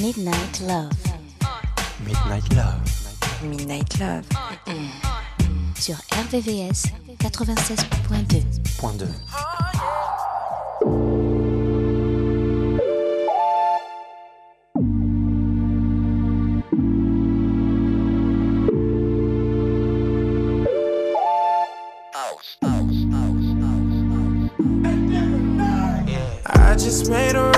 Midnight Love. Midnight Love. Midnight Love. Sur RVVS 96.2. Point 2. I just made a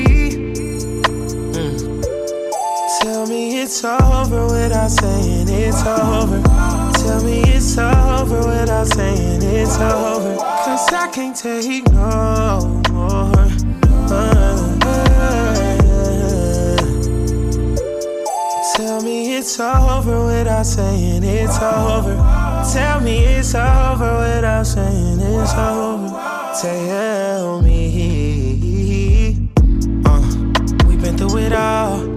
It's over without saying it's over. Tell me it's over without saying it's over. Cause I can't take no more. Uh, Tell me it's over without saying it's over. Tell me it's over without saying it's over. Tell me. Uh, we've been through it all.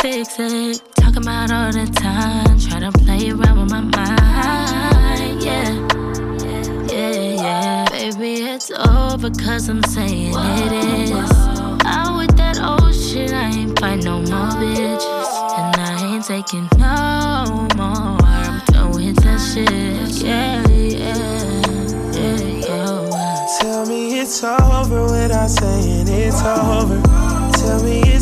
Fix it. Talking about all the time. Try to play around with my mind. Yeah. Yeah, yeah. Baby, it's over cause I'm saying it is. Out with that old shit, I ain't fight no more bitches. And I ain't taking no more. I'm done with that shit. Yeah, yeah, yeah, yeah. Tell me it's over without saying it's over. Tell me it's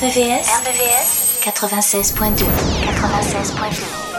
RVVS, RVVS 96.2. 96.2.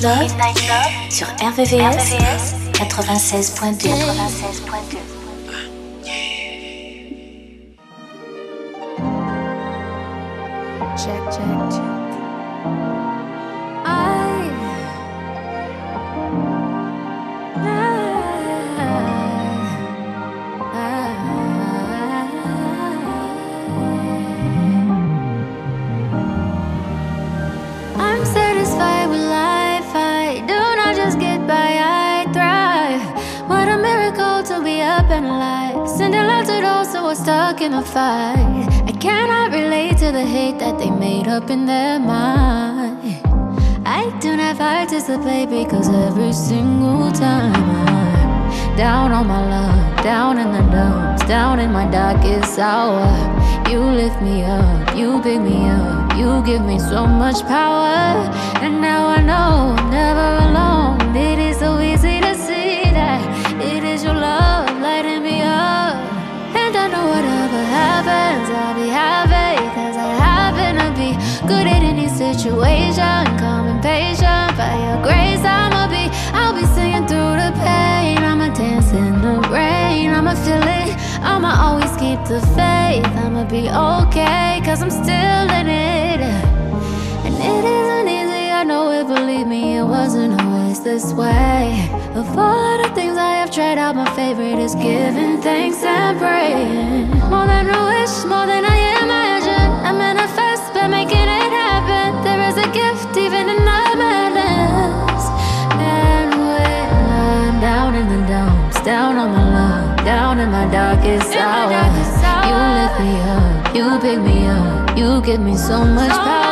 Midnight Love, sur RVVS, 96.2. 96.2. in a fight. I cannot relate to the hate that they made up in their mind. I do not participate because every single time I'm down on my luck, down in the dumps, down in my darkest hour. You lift me up, you pick me up, you give me so much power. And now I know I'm never alone. It is situation. Calm and patient, by your grace, I'ma be. I'll be singing through the pain. I'ma dance in the rain. I'ma feel it. I'ma always keep the faith. I'ma be okay, cause I'm still in it. And it isn't easy, I know it, believe me, it wasn't always this way. Of all the things I have tried out, my favorite is giving thanks and praying. More than a wish, more than I imagine. I manifest There is a gift even in the madness. And when I'm down in the dumps, down on my luck, down in my darkest hour, you lift me up, you pick me up, you give me so much power.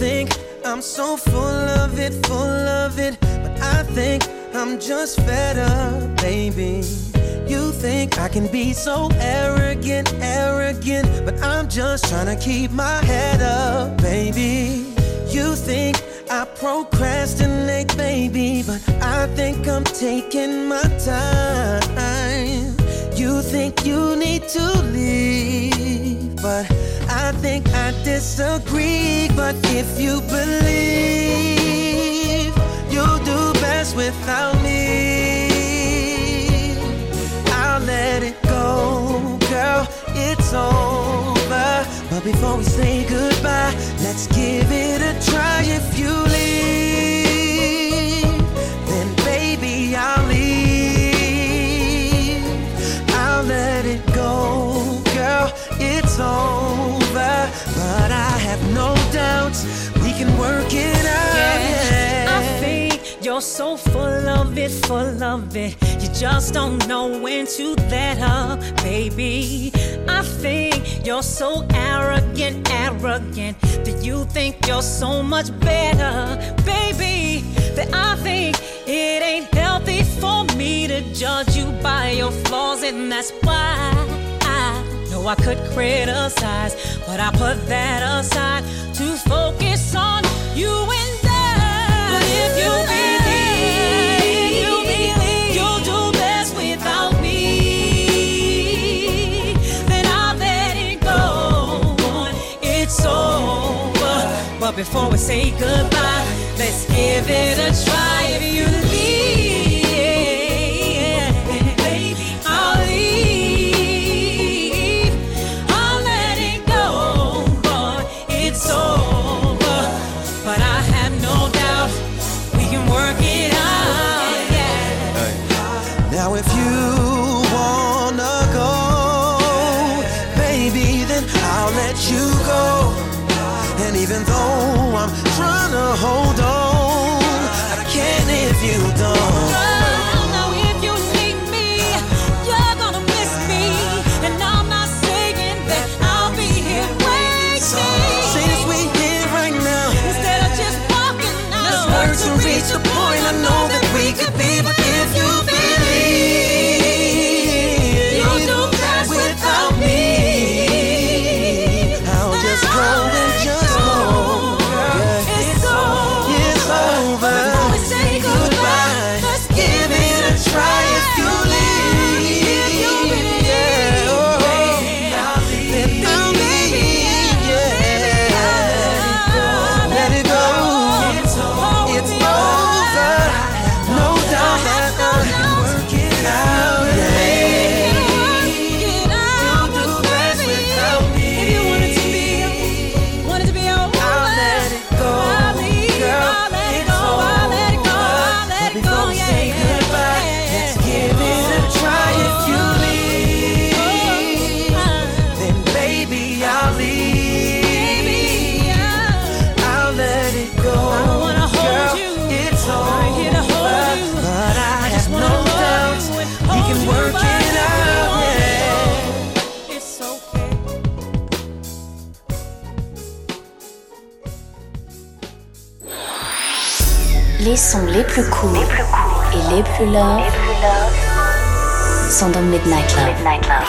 think I'm so full of it, full of it, but I think I'm just fed up, baby. You think I can be so arrogant, arrogant, but I'm just trying to keep my head up, baby. You think I procrastinate, baby, but I think I'm taking my time. Think you need to leave, but I think I disagree. But if you believe you'll do best without me, I'll let it go, girl. It's over. But before we say goodbye, let's give it a try. If you leave, over. But I have no doubts we can work it out. Yeah. I think you're so full of it, full of it. You just don't know when to let up, baby. I think you're so arrogant, arrogant that you think you're so much better, baby. That I think it ain't healthy for me to judge you by your flaws, and that's why I know I could criticize, but I put that aside to focus on you and I. But if you believe, you believe you'll do best without me, then I'll let it go. It's over. But before we say goodbye, let's give it a try. Les sons les plus courts et les plus love sont dans Midnight Love. Midnight Love.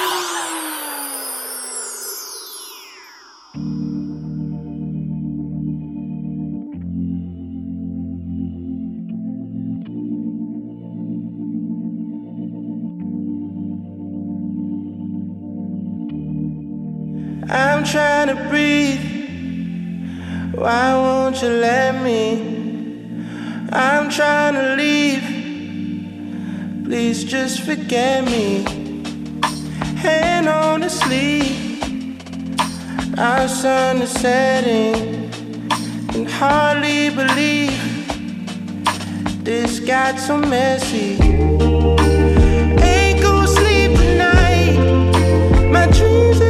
I'm trying to breathe. Why won't you let me? I'm trying to leave. Please just forget me. Hand on the sleeve. Our sun is setting. Can hardly believe this got so messy. Ain't gonna sleep tonight. My dreams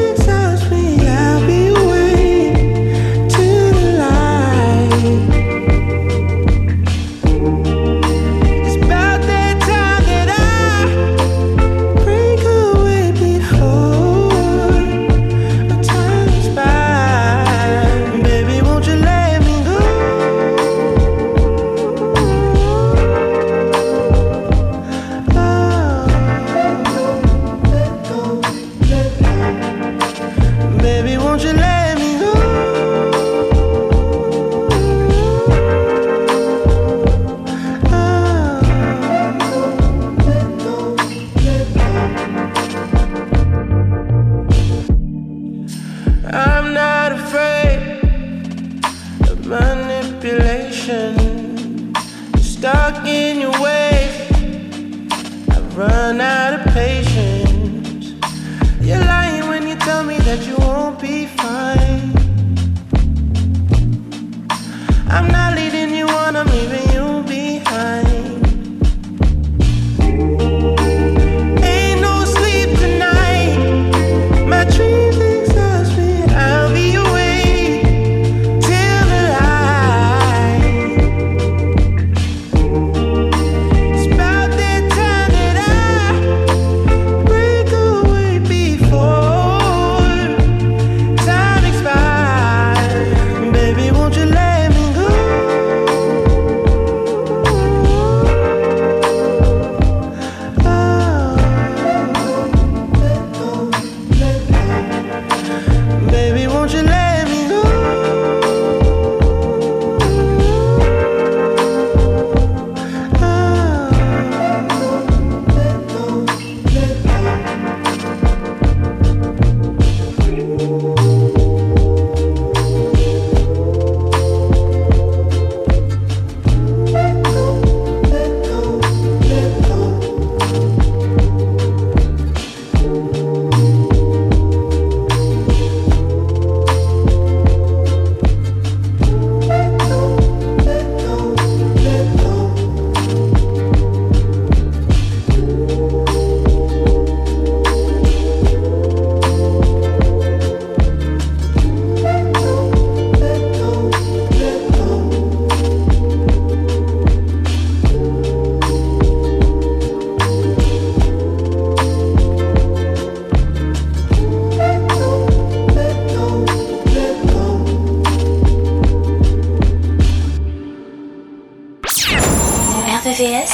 Stuck in your ways, I've run out of patience. You're lying when you tell me that you won't be fine. I'm not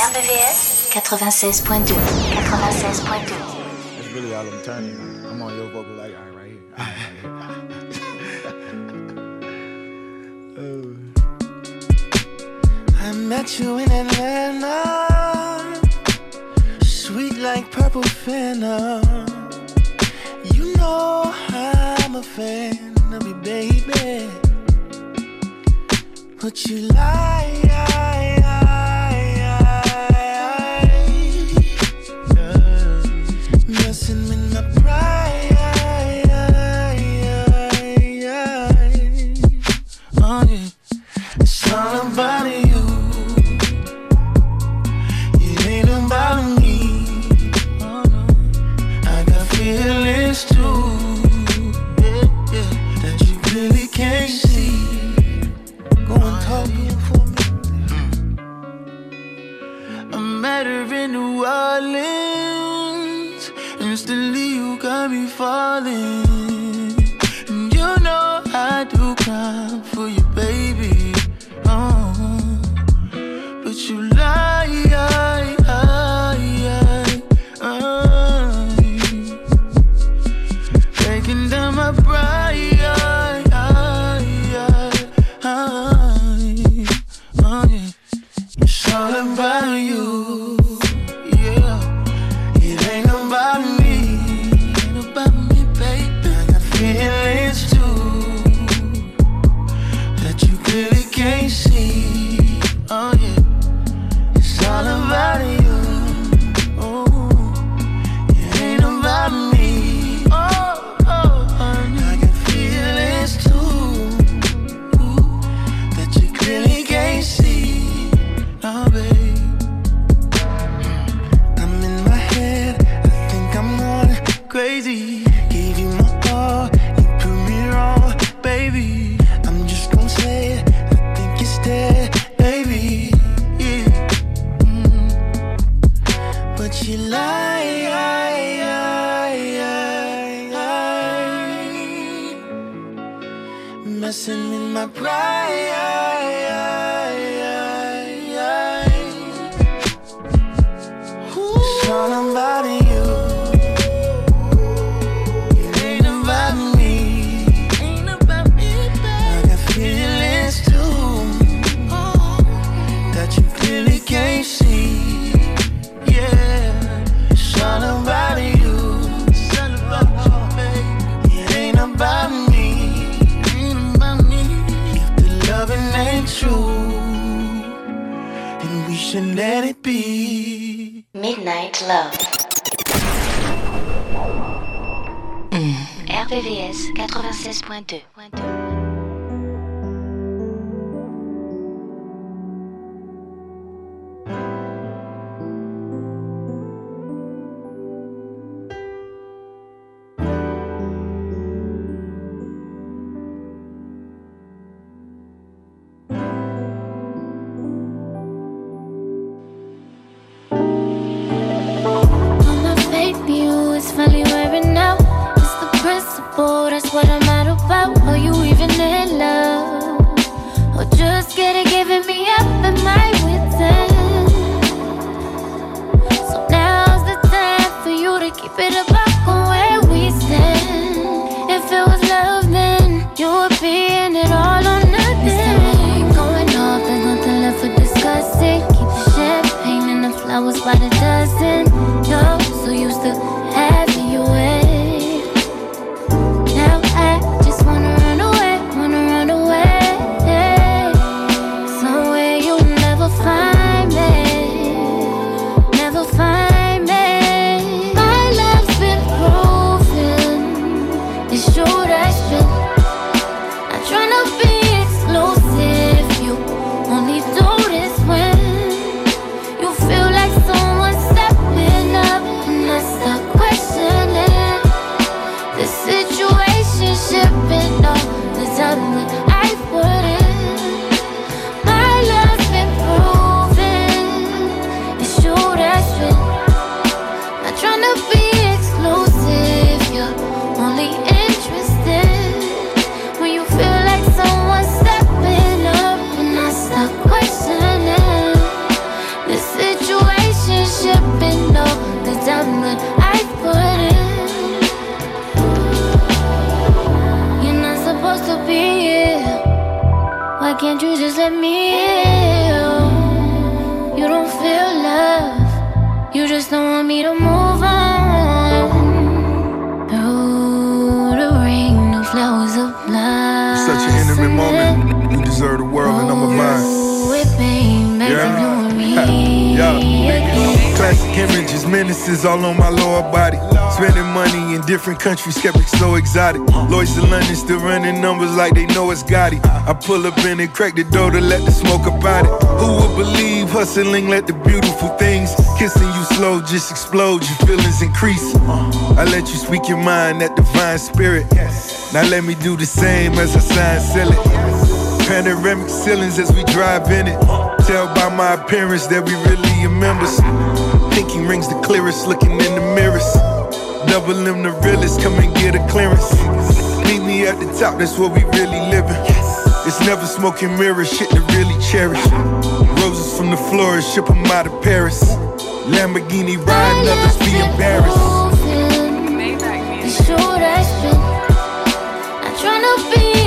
RVVS 96.2 96.2 That's really all I'm turning. I'm on your vocal like all right, right here. All right, right here. I met you in Atlanta, sweet like purple fennel. You know I'm a fan of you, baby. But you lie, Orleans. Instantly, you got me falling. Finally wearing out. It's the principle, that's what I'm out about. Are you even in love? Or just get it giving me up in my wits? So now's the time for you to keep it about Yeah. you and me. Yeah. Classic images, menaces all on my lower body. Spending money in different countries, skeptics so exotic. Lloyds to London still running numbers like they know it's Gotti. I pull up in it, crack the door to let the smoke about it. Who would believe hustling let the beautiful things kissing you slow just explode, your feelings increase. I let you speak your mind, that divine spirit. Now let me do the same as I sign, sell it. Panoramic ceilings as we drive in it. Tell by my appearance that we really are members. Pinky rings the clearest, looking in the mirrors. Double M the realest, come and get a clearance. Meet me at the top, that's where we really living. It's never smoking mirrors, shit to really cherish. Roses from the florist, ship 'em out of Paris. Lamborghini riding, others be embarrassed. It's true, that's true. Not tryna be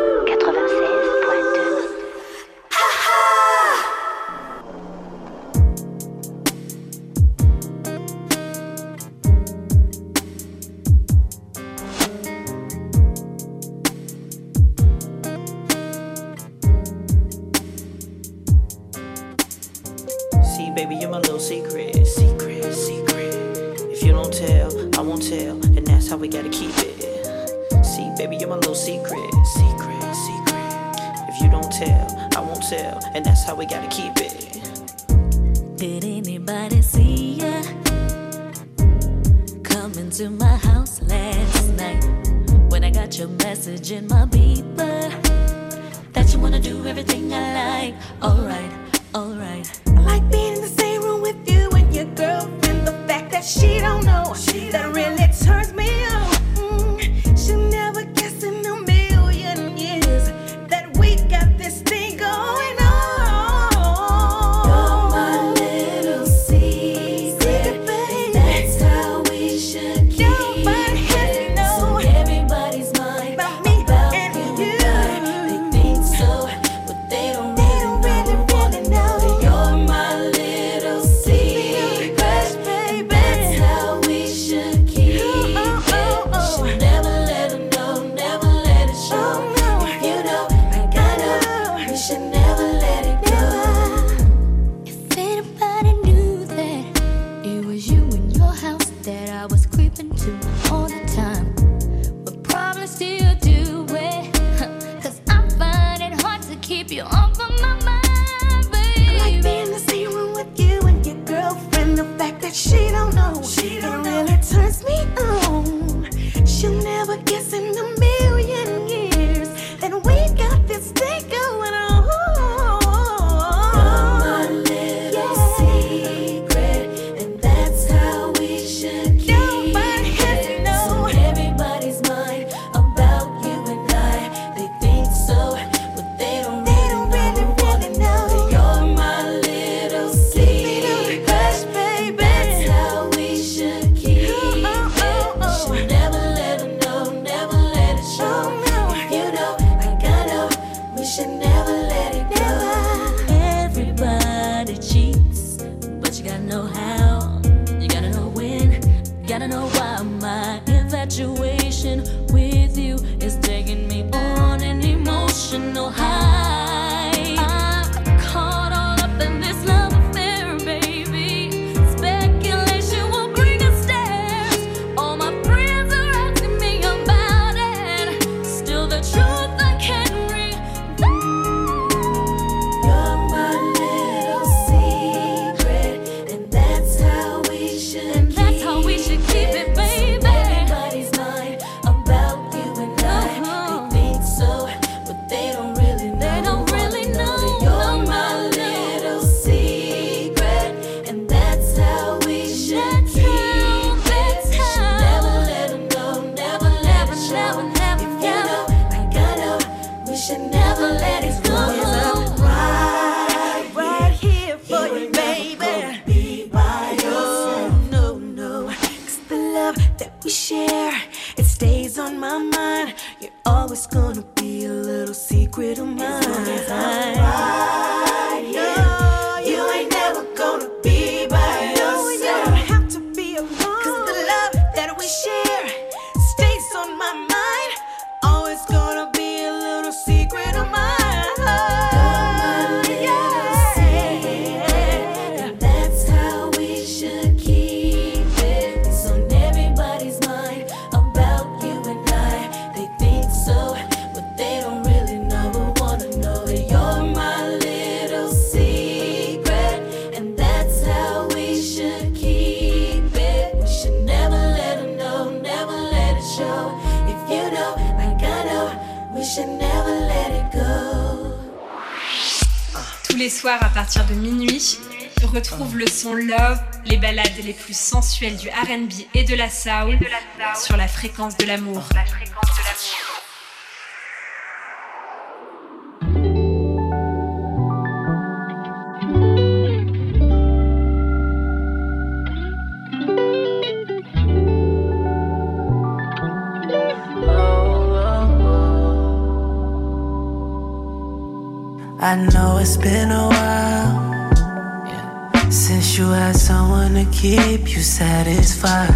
les plus sensuelles du RB et de la soul sur la fréquence de l'amour. Keep you satisfied.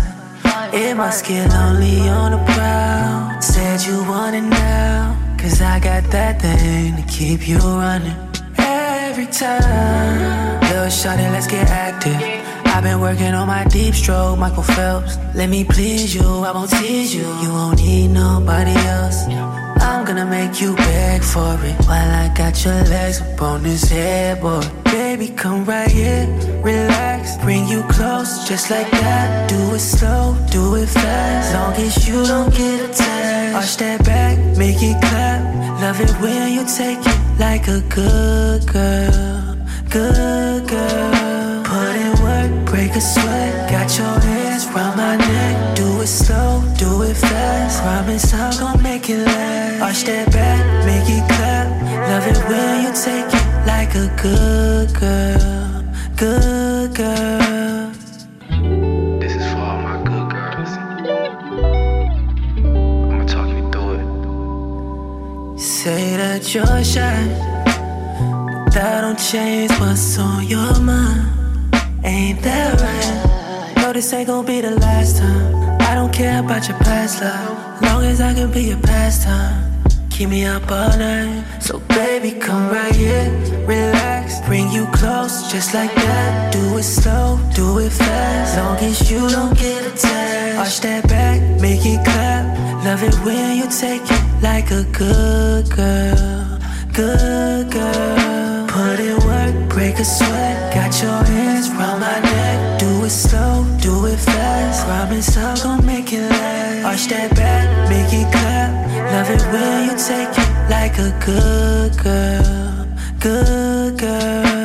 It must get lonely on the prowl. Said you want it now, cause I got that thing to keep you running. Every time, little shawty, let's get active. I've been working on my deep stroke, Michael Phelps. Let me please you, I won't tease you. You won't need nobody else. I'm gonna make you beg for it while I got your legs up on this headboard. Baby, come right here, relax, bring you close, just like that. Do it slow, do it fast, long as you don't get attached. Arch that back, make it clap. Love it when you take it like a good girl, good girl. Put in work, break a sweat, got your hands round my neck. Do it slow, do it fast. Promise I'm gonna make it last. Arch that back, make it clap. Love it when you take it like a good girl, good girl. This is for all my good girls. I'ma talk you through it. Say that you're shy, but that don't change what's on your mind. Ain't that right? No, this ain't gon' be the last time. I don't care about your past love, long as I can be your pastime. Keep me up all night. So baby, come right here, relax, bring you close, just like that. Do it slow, do it fast, long as you don't get attached. Arch that back, make it clap. Love it when you take it like a good girl, good girl. Put in work, break a sweat, got your hands round my it slow, do it fast. Promise I'm gon' make it last. Arch that back, make it clap. Love it when you take it like a good girl, good girl.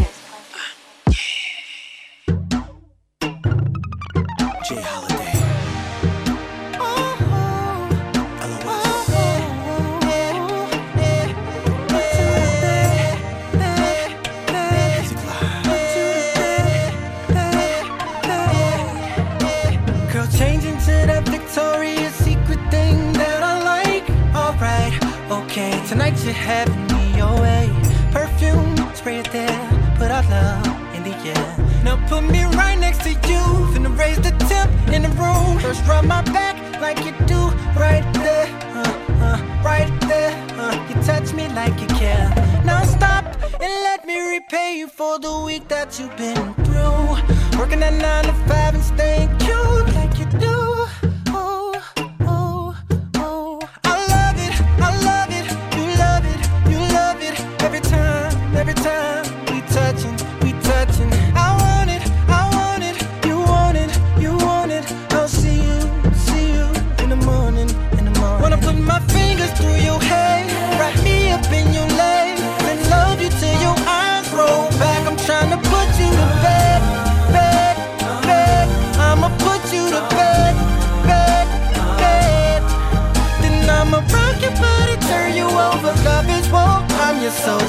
have me your way. Perfume, spray it there, put our love in the air. Now put me right next to you, finna raise the temp in the room. First rub my back like you do, right there, uh, uh, right there. Uh. You touch me like you care. Now stop and let me repay you for the week that you've been through. Working at nine to five and staying cute like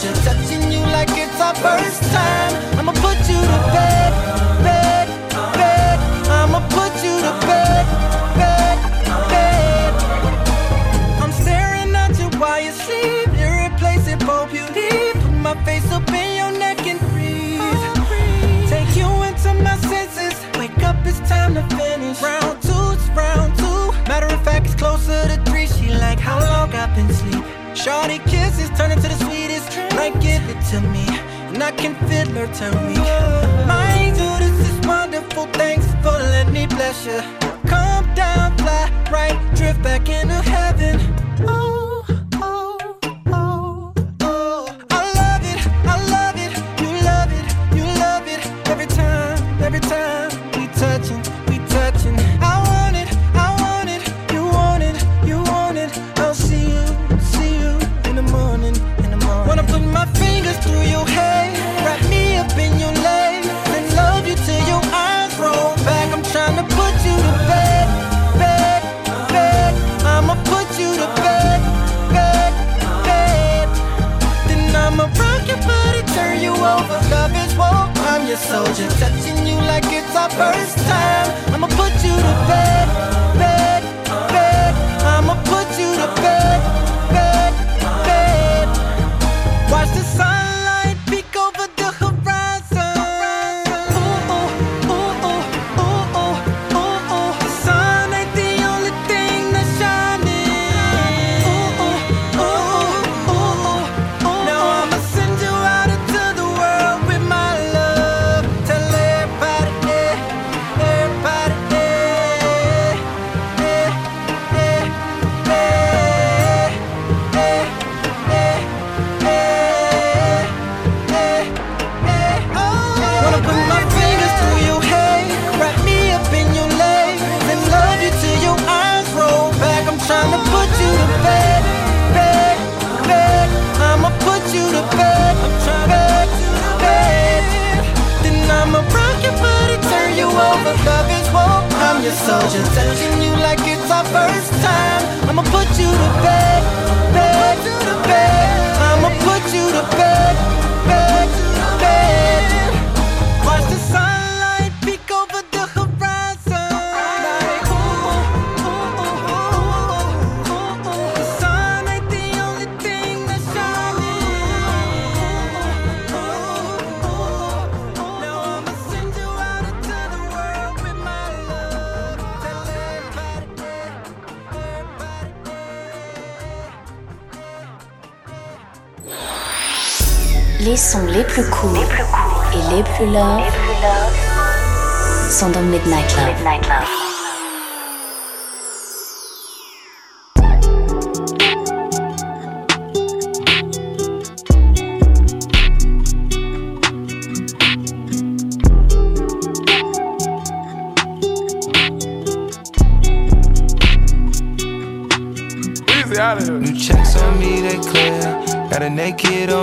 soldier, touching you like it's our first time. To me, and I can feel her turn weak. Mind you, this is wonderful. Thanks for letting me bless you. Come down, fly right, drift back into heaven. Soldier, touching you like it's our first time. Touching you like it's our first Midnight love. New checks on me, they clear. Got a naked on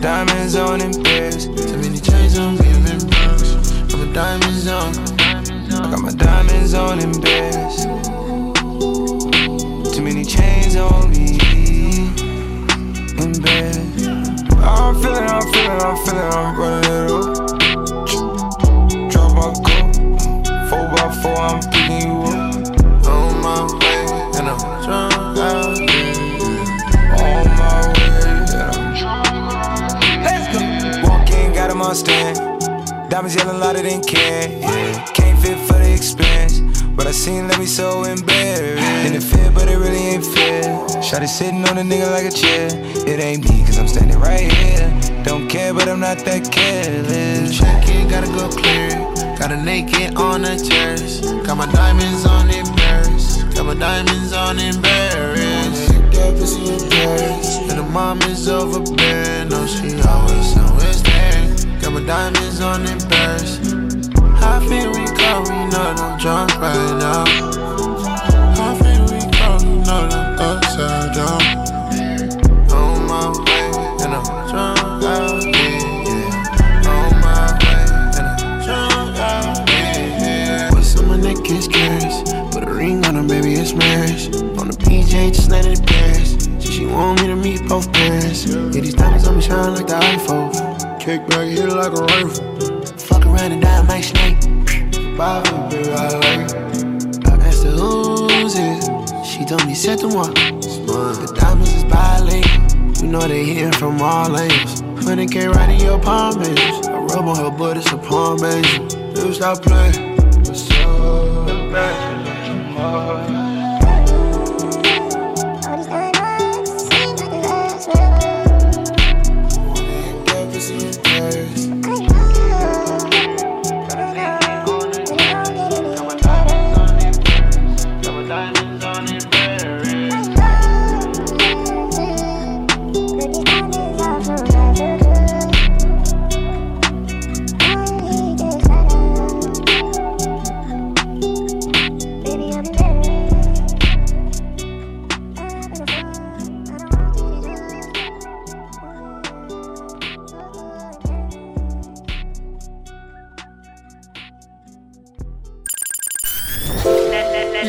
diamonds on in Walk in, got stand. Diamonds yelling louder than can. Yeah, can't fit for the expense. But I seen let me so embarrassed. And it fit, but it really ain't fair. Shot it sitting on a nigga like a chair. It ain't me, cause I'm standing right here. Don't care, but I'm not that careless. Check in, gotta go clear. Got a naked on the terrace. Got my diamonds on Paris. Got my diamonds on in Paris. That pussy. And the mom is overbearing. No, she always, always there. Got my diamonds on in Paris. Feel we go? We know that I'm drunk right now. Feel we go? We know that I'm upside down. On my way, and I'm drunk out here. Yeah. On my way, and I'm drunk out here. What's on my neck is. Put a ring on her, baby, it's marriage. On the PJ, just let it Paris. She, she want me to meet both parents. Yeah, these diamonds on me shine like the iPhone. Kick back, hit it like a rifle. Fuck around and die, my snake. Bobby, baby, I like it. I asked her who's it. She told me, c'est moi. The diamonds is bilingual. You know they hitting from all angles. 100k right in your palm, baby. I rub on her butt, it's a palm, baby. You stop playing. What's up?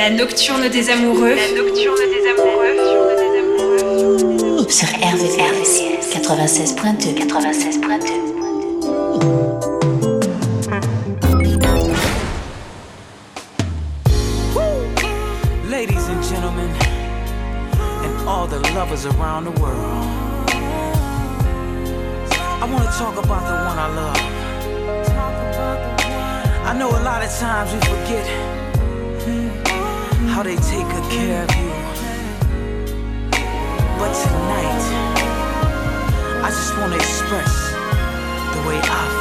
La nocturne des amoureux. La nocturne des amoureux. Sur RVVS 96.2 96.2 Ladies and gentlemen, and all the lovers around the world. I want to talk about the one I love. I know a lot of times we forget how they take good care of you. But tonight, I just want to express the way I feel.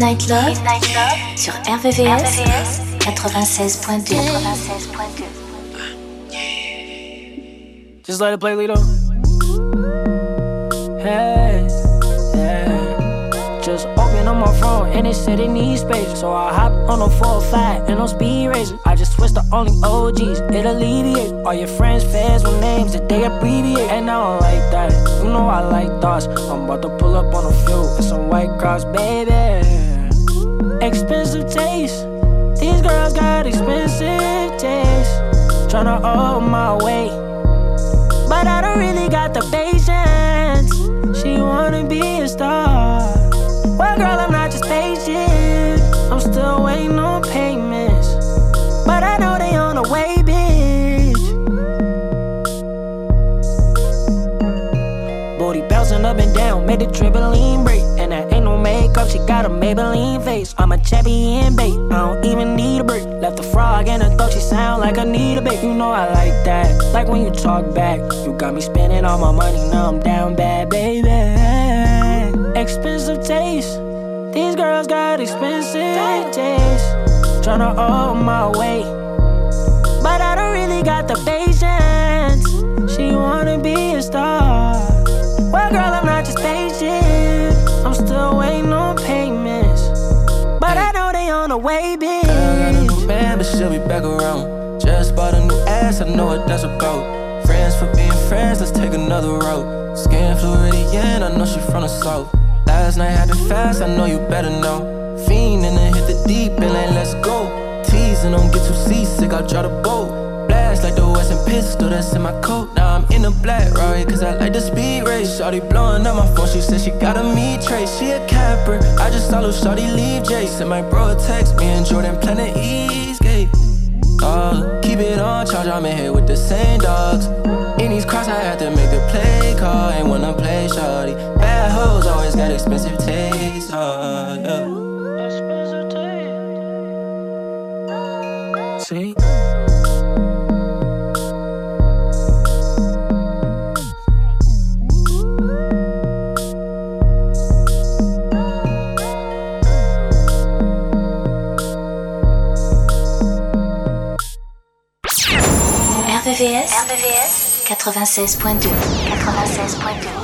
Midnight Love, sur RVVS, 96.2. 96.2. Just let it play, Lito. Hey, yeah. Just open up my phone and it said it needs space. So I hop on a 405 and on speed racer. I just switched to only OGs, it alleviate. All your friends, fans with names that they abbreviate. And I don't like that. You know I like thoughts. I'm about to pull up on a few with some white cross, baby. Expensive taste. These girls got expensive taste. Tryna hold my weight. But I don't really got the patience. She wanna be a star. Well, girl, I'm not just patient. I'm still waiting on payments. But I know they on the way, bitch. Booty bouncing up and down, made the trampoline break. And that ain't no makeup, she got a Maybelline champion bait, I don't even need a break. Left a frog and her throat, she sound like I need a bait. You know I like that, like when you talk back. You got me spending all my money, now I'm down bad, baby. Expensive taste, these girls got expensive taste. Tryna hold my weight, but I don't really got the patience. She wanna be that's about. Friends for being friends, let's take another route. Skin Floridian, I know she from the south. Last night happened fast, I know you better know. Fiend and then hit the deep and let's go. Teasing, don't get too seasick, I'll try the boat. Blast like the Western pistol that's in my coat. Now I'm in a black Rari, cause I like the speed race. Shorty blowing up my phone, she said she got a me trace. She a capper, I just saw Shorty leave Jason. My bro text me and Jordan Planet Eastgate. Uh, keep it on charge, I'm in here with the same dogs. In these cross, I had to make the play call. Ain't wanna play shorty. Bad hoes always got expensive taste. Uh, yeah. RVVS, RVVS 96.2. 96.2.